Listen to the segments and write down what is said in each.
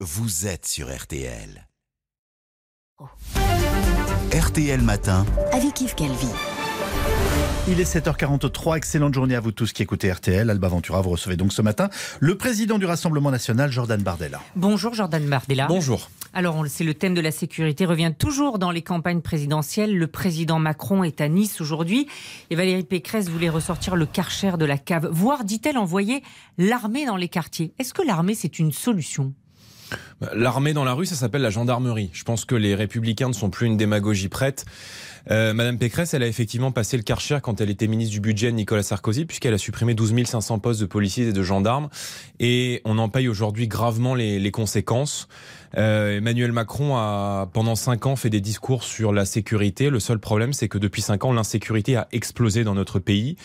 vous êtes sur RTL. RTL Matin. avec Yves Calvi. Il est 7h43, excellente journée à vous tous qui écoutez RTL. Alba Ventura, vous recevez donc ce matin le président du Rassemblement national, Jordan Bardella. Bonjour Jordan Bardella. Bonjour. Alors on le sait, le thème de la sécurité revient toujours dans les campagnes présidentielles. Le président Macron est à Nice aujourd'hui et Valérie Pécresse voulait ressortir le karcher de la cave, voire, dit-elle, envoyer l'armée dans les quartiers. Est-ce que l'armée c'est une solution? L'armée dans la rue, ça s'appelle la gendarmerie. Je pense que les républicains ne sont plus une démagogie prête. Euh, Madame Pécresse, elle a effectivement passé le Karcher quand elle était ministre du budget de Nicolas Sarkozy, puisqu'elle a supprimé 12 500 postes de policiers et de gendarmes. Et on en paye aujourd'hui gravement les, conséquences. Euh, Emmanuel Macron a, pendant cinq ans, fait des discours sur la sécurité. Le seul problème, c'est que depuis cinq ans, l'insécurité a explosé dans notre pays.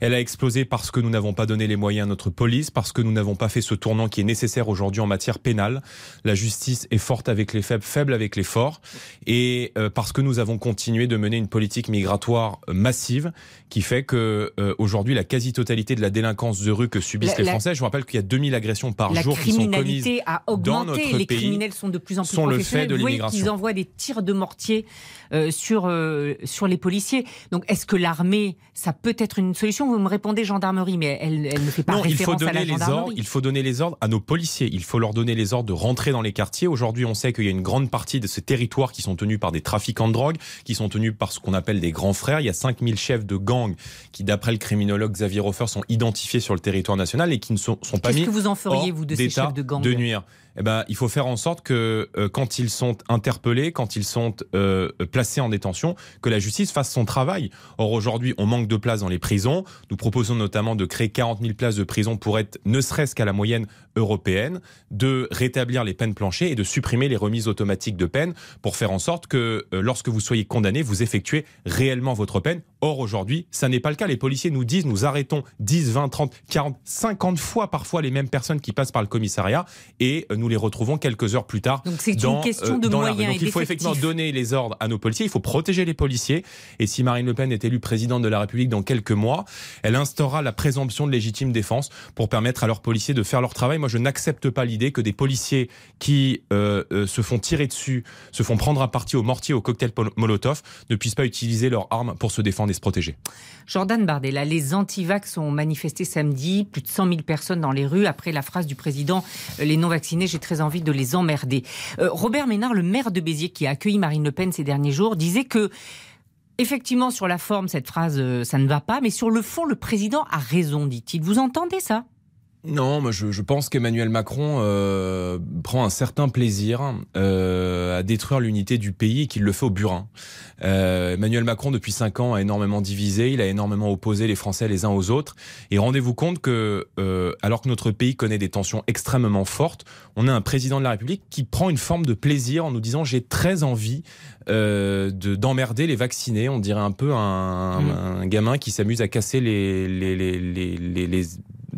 Elle a explosé parce que nous n'avons pas donné les moyens à notre police, parce que nous n'avons pas fait ce tournant qui est nécessaire aujourd'hui en matière pénale. La justice est forte avec les faibles, faible avec les forts, et euh, parce que nous avons continué de mener une politique migratoire massive qui fait que euh, aujourd'hui la quasi-totalité de la délinquance de rue que subissent La- les la- Français, je vous rappelle qu'il y a 2000 agressions par La jour qui sont commises criminalité a dans augmenté. notre Les pays criminels sont de plus en plus sont le fait de l'immigration. qu'ils envoient des tirs de mortier euh, sur, euh, sur les policiers. Donc est-ce que l'armée, ça peut être une solution? Vous me répondez gendarmerie, mais elle, elle ne fait pas Non, il faut référence à la donner les ordres. Il faut donner les ordres à nos policiers. Il faut leur donner les ordres de rentrer dans les quartiers. Aujourd'hui, on sait qu'il y a une grande partie de ces territoires qui sont tenus par des trafiquants de drogue, qui sont tenus par ce qu'on appelle des grands frères. Il y a 5000 chefs de gang qui, d'après le criminologue Xavier Hofer, sont identifiés sur le territoire national et qui ne sont, sont pas Qu'est-ce mis que vous en feriez, hors vous, de ces chefs de gang de nuire. Eh ben, il faut faire en sorte que euh, quand ils sont interpellés, quand ils sont euh, placés en détention, que la justice fasse son travail. Or aujourd'hui, on manque de places dans les prisons. Nous proposons notamment de créer 40 000 places de prison pour être ne serait-ce qu'à la moyenne européenne, de rétablir les peines planchées et de supprimer les remises automatiques de peine pour faire en sorte que euh, lorsque vous soyez condamné, vous effectuez réellement votre peine. Or aujourd'hui, ça n'est pas le cas. Les policiers nous disent, nous arrêtons 10, 20, 30, 40, 50 fois parfois les mêmes personnes qui passent par le commissariat et euh, nous les retrouvons quelques heures plus tard. Donc c'est une question euh, de moyens Donc il faut effectivement donner les ordres à nos policiers, il faut protéger les policiers. Et si Marine Le Pen est élue présidente de la République dans quelques mois, elle instaurera la présomption de légitime défense pour permettre à leurs policiers de faire leur travail. Moi, je n'accepte pas l'idée que des policiers qui euh, euh, se font tirer dessus, se font prendre à partie au mortier, au cocktail Molotov, ne puissent pas utiliser leurs armes pour se défendre et se protéger. Jordan Bardella, les antivax ont manifesté samedi, plus de 100 000 personnes dans les rues après la phrase du président Les non-vaccinés, j'ai très envie de les emmerder. Euh, Robert Ménard, le maire de Béziers qui a accueilli Marine Le Pen ces derniers jours, disait que effectivement sur la forme cette phrase euh, ça ne va pas, mais sur le fond le président a raison, dit-il. Vous entendez ça? Non, moi je, je pense qu'Emmanuel Macron euh, prend un certain plaisir euh, à détruire l'unité du pays et qu'il le fait au burin. Euh, Emmanuel Macron, depuis cinq ans, a énormément divisé, il a énormément opposé les Français les uns aux autres. Et rendez-vous compte que, euh, alors que notre pays connaît des tensions extrêmement fortes, on a un président de la République qui prend une forme de plaisir en nous disant j'ai très envie euh, de d'emmerder les vaccinés. On dirait un peu un, Mm. un gamin qui s'amuse à casser les, les, les, les,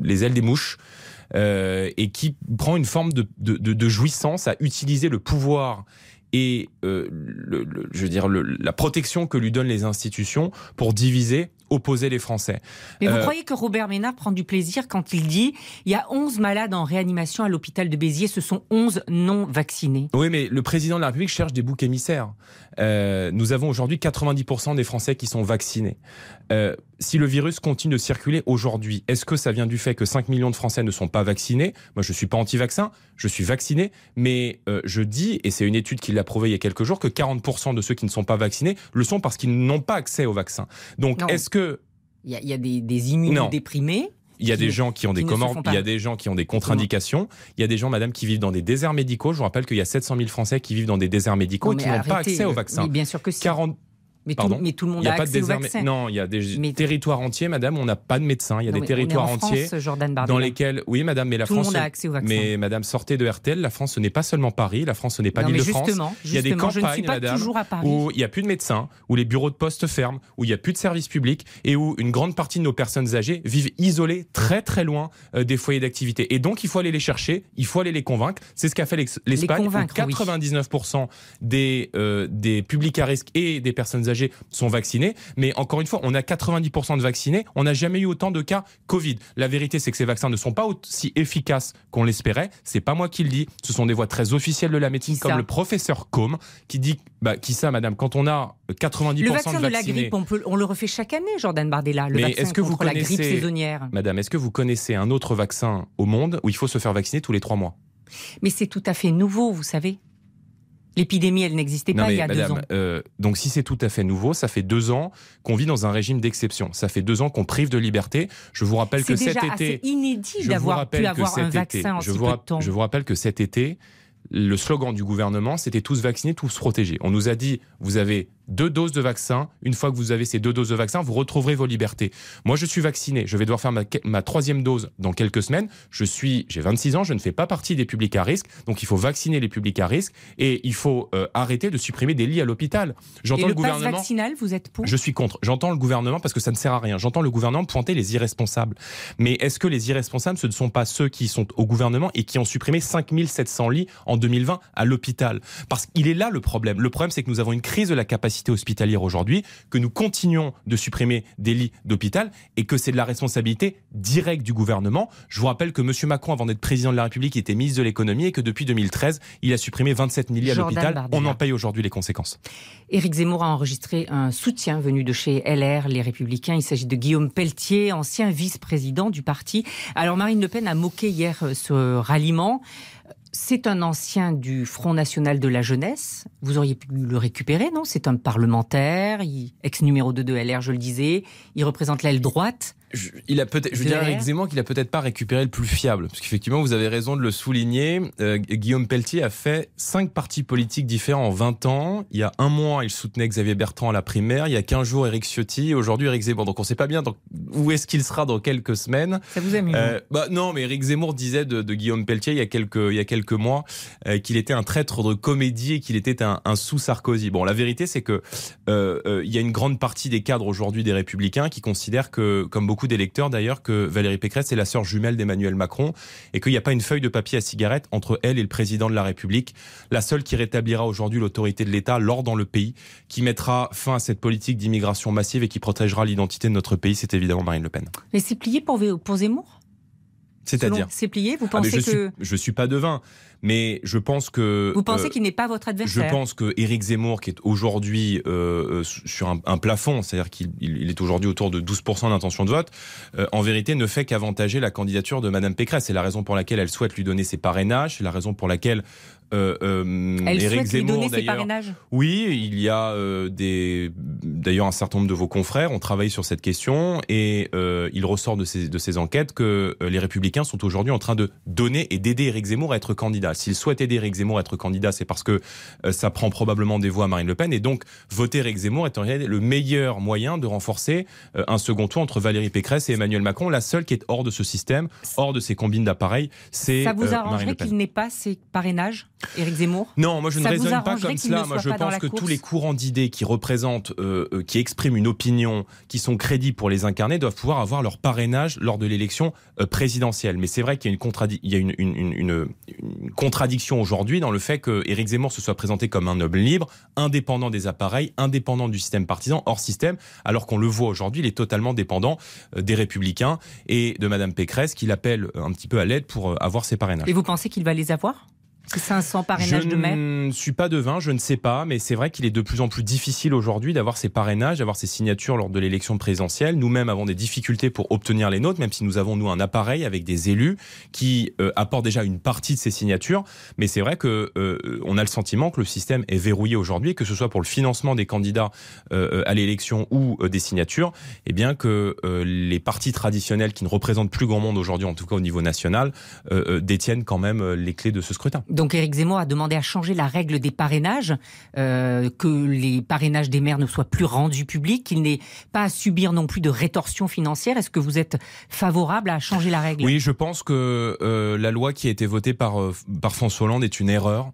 les, les- les ailes des mouches. euh, et qui prend une forme de, jouissance à utiliser le pouvoir et euh, je veux la protection que lui donnent les institutions pour diviser, opposer les Français. Mais vous Euh, croyez que Robert Ménard prend du plaisir quand il dit il y a 11 malades en réanimation à l'hôpital de Béziers, ce sont 11 non vaccinés Oui, mais le président de la République cherche des boucs émissaires. Euh, nous avons aujourd'hui 90% des Français qui sont vaccinés. Euh, si le virus continue de circuler aujourd'hui, est-ce que ça vient du fait que 5 millions de Français ne sont pas vaccinés? Moi, je suis pas anti-vaccin, je suis vacciné, mais je dis, et c'est une étude qui l'a prouvé il y a quelques jours, que 40% de ceux qui ne sont pas vaccinés le sont parce qu'ils n'ont pas accès au vaccin. Donc, est-ce que Il y a, il y a des, des immunodéprimés. il y a des gens qui ont des qui il y a des gens qui ont des contre-indications, il y a des gens, madame, qui vivent dans des déserts médicaux. Je vous rappelle qu'il y a 700 000 Français qui vivent dans des déserts médicaux Non, et qui n'ont pas accès au vaccin. Bien sûr que si. 40 mais, tout, pardon mais tout le monde il a, a pas de au vaccin. Non, il y a des Mais- territoires entiers, madame, on n'a pas de médecins. Il y a Non, des territoires en entiers France, dans lesquels, oui, madame, mais la tout le France. monde a accès au vaccin. Mais madame, sortez de RTL. La France, ce n'est pas seulement Paris. La France, ce n'est pas l'île de France. Il y a des justement, je ne suis campagnes, pas madame, toujours à Paris. où il n'y a plus de médecins, où les bureaux de poste ferment, où il n'y a plus de services publics et où une grande partie de nos personnes âgées vivent isolées très très loin euh, des foyers d'activité. Et donc il faut aller les chercher, il faut aller les convaincre. C'est ce qu'a fait l'Espagne où convaincre, oui. 99% des, euh, des publics à risque et des personnes âgées âgées sont vaccinées. Mais encore une fois, on a 90% de vaccinés. On n'a jamais eu autant de cas Covid. La vérité, c'est que ces vaccins ne sont pas aussi efficaces qu'on l'espérait. C'est pas moi qui le dis. Ce sont des voix très officielles de la médecine, comme le professeur Combe, qui dit, bah, qui ça, madame, quand on a 90% le vaccin de, la grippe, on, peut, on, le refait chaque année, Jordan Bardella. Le Mais vaccin est-ce que contre vous connaissez, la grippe saisonnière. Madame, est-ce que vous connaissez un autre vaccin au monde où il faut se faire vacciner tous les trois mois? Mais c'est tout à fait nouveau, vous savez. L'épidémie, elle n'existait pas il y a madame, deux ans. Euh, donc si c'est tout à fait nouveau, ça fait deux ans qu'on vit dans un régime d'exception. Ça fait deux ans qu'on prive de liberté. Je vous rappelle que cet été... C'est inédit d'avoir pu avoir un vaccin en je si vous, peu de temps. Je vous rappelle que cet été, le slogan du gouvernement, c'était tous vaccinés, tous protégés. On nous a dit, vous avez deux doses de vaccin. Une fois que vous avez ces deux doses de vaccin, vous retrouverez vos libertés. Moi, je suis vacciné. Je vais devoir faire ma, ma troisième dose dans quelques semaines. Je suis, j'ai 26 ans. Je ne fais pas partie des publics à risque. Donc, il faut vacciner les publics à risque et il faut euh, arrêter de supprimer des lits à l'hôpital. J'entends le, le gouvernement. Vaccinal, vous êtes pour? Je suis contre. J'entends le gouvernement parce que ça ne sert à rien. J'entends le gouvernement pointer les irresponsables. Mais est-ce que les irresponsables, ce ne sont pas ceux qui sont au gouvernement et qui ont supprimé 5700 lits en 2020 à l'hôpital? Parce qu'il est là le problème. Le problème, c'est que nous avons une crise de la capacité hospitalière aujourd'hui aujourd'hui, que nous continuons de supprimer des lits d'hôpital et que c'est de la responsabilité directe du gouvernement. Je vous rappelle que M. Macron, avant d'être président de la République, était ministre de l'économie et que depuis 2013, il a supprimé 27 000 lits à l'hôpital. On en paye aujourd'hui les conséquences. Éric Zemmour a enregistré un soutien venu de chez LR, les Républicains. Il s'agit de Guillaume Pelletier, ancien vice-président du parti. Alors Marine Le Pen a moqué hier ce ralliement. C'est un ancien du Front National de la Jeunesse. Vous auriez pu le récupérer, non? C'est un parlementaire, ex-numéro 2 de LR, je le disais. Il représente l'aile droite. Je, il a peut-être, je dirais Zemmour qu'il a peut-être pas récupéré le plus fiable, parce qu'effectivement, vous avez raison de le souligner. Euh, Guillaume Pelletier a fait cinq partis politiques différents en 20 ans. Il y a un mois, il soutenait Xavier Bertrand à la primaire. Il y a 15 jours, Éric Ciotti. Aujourd'hui, Éric Zemmour. Donc, on ne sait pas bien donc, où est-ce qu'il sera dans quelques semaines. Ça vous amuse euh, bah, Non, mais Éric Zemmour disait de, de, Guillaume Pelletier il y a quelques, il y a quelques mois euh, qu'il était un traître de comédie et qu'il était un, un sous-Sarkozy. Bon, la vérité, c'est que euh, euh, il y a une grande partie des cadres aujourd'hui des Républicains qui considèrent que, comme beaucoup d'électeurs d'ailleurs, que Valérie Pécresse est la sœur jumelle d'Emmanuel Macron et qu'il n'y a pas une feuille de papier à cigarette entre elle et le président de la République, la seule qui rétablira aujourd'hui l'autorité de l'État, l'ordre dans le pays, qui mettra fin à cette politique d'immigration massive et qui protégera l'identité de notre pays, c'est évidemment Marine Le Pen. Mais c'est plié pour, pour Zemmour? C'est-à-dire C'est plié? Vous pensez ah je que... Suis, je suis pas devin mais je pense que vous pensez euh, qu'il n'est pas votre adversaire. Je pense que Éric Zemmour, qui est aujourd'hui euh, sur un, un plafond, c'est-à-dire qu'il il est aujourd'hui autour de 12% d'intention de vote, euh, en vérité ne fait qu'avantager la candidature de Madame Pécresse. C'est la raison pour laquelle elle souhaite lui donner ses parrainages. C'est la raison pour laquelle euh, euh, Elle Éric Zemmour, lui donner ses parrainages Oui, il y a euh, des, d'ailleurs un certain nombre de vos confrères ont travaillé sur cette question et euh, il ressort de ces, de ces enquêtes que euh, les Républicains sont aujourd'hui en train de donner et d'aider Éric Zemmour à être candidat. S'il souhaite aider Éric Zemmour à être candidat, c'est parce que euh, ça prend probablement des voix à Marine Le Pen et donc voter Éric Zemmour est en réalité le meilleur moyen de renforcer un second tour entre Valérie Pécresse et Emmanuel Macron. La seule qui est hors de ce système, hors de ces combines d'appareils, c'est Ça vous arrangerait qu'il n'ait pas ces parrainages Éric Zemmour? Non, moi je ne raisonne pas comme cela. Moi je pense que tous les courants d'idées qui représentent, euh, euh, qui expriment une opinion, qui sont crédibles pour les incarner, doivent pouvoir avoir leur parrainage lors de l'élection euh, présidentielle. Mais c'est vrai qu'il y a, une, contradi il y a une, une, une, une contradiction aujourd'hui dans le fait que Éric Zemmour se soit présenté comme un noble libre, indépendant des appareils, indépendant du système partisan, hors système, alors qu'on le voit aujourd'hui, il est totalement dépendant euh, des Républicains et de Madame Pécresse, qui l'appelle un petit peu à l'aide pour euh, avoir ses parrainages. Et vous pensez qu'il va les avoir? 500 parrainages je de maire Je ne suis pas devin, je ne sais pas, mais c'est vrai qu'il est de plus en plus difficile aujourd'hui d'avoir ces parrainages, d'avoir ces signatures lors de l'élection présidentielle. Nous-mêmes avons des difficultés pour obtenir les nôtres, même si nous avons, nous, un appareil avec des élus qui euh, apportent déjà une partie de ces signatures. Mais c'est vrai que euh, on a le sentiment que le système est verrouillé aujourd'hui, que ce soit pour le financement des candidats euh, à l'élection ou euh, des signatures, et eh bien que euh, les partis traditionnels qui ne représentent plus grand monde aujourd'hui, en tout cas au niveau national, euh, détiennent quand même les clés de ce scrutin. Donc Éric Zemmour a demandé à changer la règle des parrainages, euh, que les parrainages des maires ne soient plus rendus publics, qu'il n'ait pas à subir non plus de rétorsion financière. Est-ce que vous êtes favorable à changer la règle? Oui, je pense que euh, la loi qui a été votée par, euh, par François Hollande est une erreur.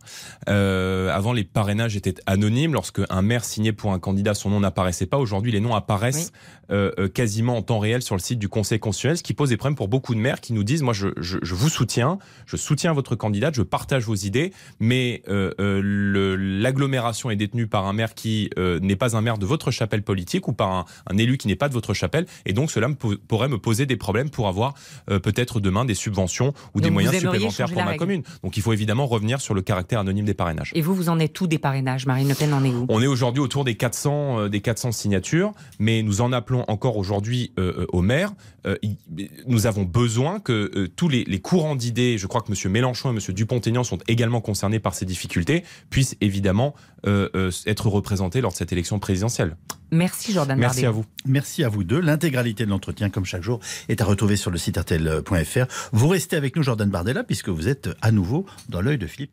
Euh, avant, les parrainages étaient anonymes. Lorsque un maire signait pour un candidat, son nom n'apparaissait pas. Aujourd'hui, les noms apparaissent oui. quasiment en temps réel sur le site du Conseil constitutionnel, ce qui pose des problèmes pour beaucoup de maires qui nous disent, moi, je, je, je vous soutiens, je soutiens votre candidate, je partage vos vos idées, mais euh, euh, l'agglomération est détenue par un maire qui euh, n'est pas un maire de votre chapelle politique ou par un, un élu qui n'est pas de votre chapelle, et donc cela me pourrait me poser des problèmes pour avoir peut-être demain des subventions ou des moyens supplémentaires pour ma règle. commune. Donc il faut évidemment revenir sur le caractère anonyme des parrainages. Et vous, vous en êtes tout des parrainages Marine Le Pen en est où? On est aujourd'hui autour des 400, euh, des 400 signatures, mais nous en appelons encore aujourd'hui au maire. Nous avons besoin que tous les, les courants d'idées, je crois que M. Mélenchon et M. Dupont-Aignan sont également concernés par ces difficultés, puissent évidemment euh, euh, être représentés lors de cette élection présidentielle. Merci Jordan Merci à vous. Merci à vous deux. L'intégralité de l'entretien, comme chaque jour, est à retrouver sur le site rtl.fr. Vous restez avec nous, Jordan Bardella, puisque vous êtes à nouveau dans l'œil de Philippe.